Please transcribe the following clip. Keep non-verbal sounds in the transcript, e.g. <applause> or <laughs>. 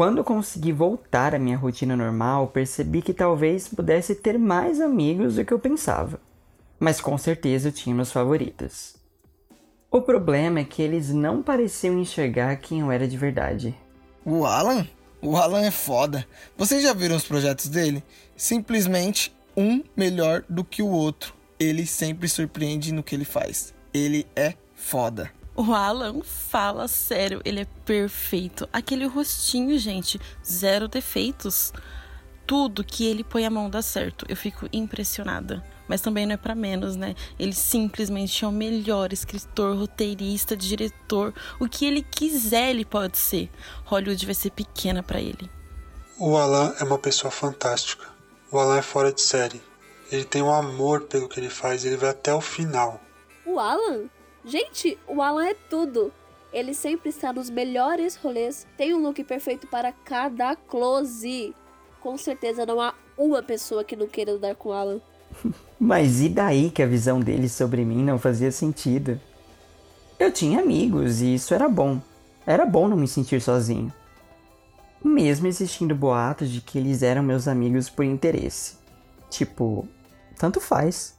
Quando consegui voltar à minha rotina normal, percebi que talvez pudesse ter mais amigos do que eu pensava. Mas com certeza eu tinha meus favoritos. O problema é que eles não pareciam enxergar quem eu era de verdade. O Alan? O Alan é foda. Vocês já viram os projetos dele? Simplesmente um melhor do que o outro. Ele sempre surpreende no que ele faz. Ele é foda. O Alan fala sério, ele é perfeito. Aquele rostinho, gente, zero defeitos. Tudo que ele põe a mão dá certo. Eu fico impressionada. Mas também não é para menos, né? Ele simplesmente é o melhor escritor, roteirista, diretor. O que ele quiser, ele pode ser. Hollywood vai ser pequena para ele. O Alan é uma pessoa fantástica. O Alan é fora de série. Ele tem um amor pelo que ele faz, ele vai até o final. O Alan? Gente, o Alan é tudo. Ele sempre está nos melhores rolês, tem um look perfeito para cada close. Com certeza não há uma pessoa que não queira andar com o Alan. <laughs> Mas e daí que a visão dele sobre mim não fazia sentido? Eu tinha amigos e isso era bom. Era bom não me sentir sozinho. Mesmo existindo boatos de que eles eram meus amigos por interesse. Tipo, tanto faz.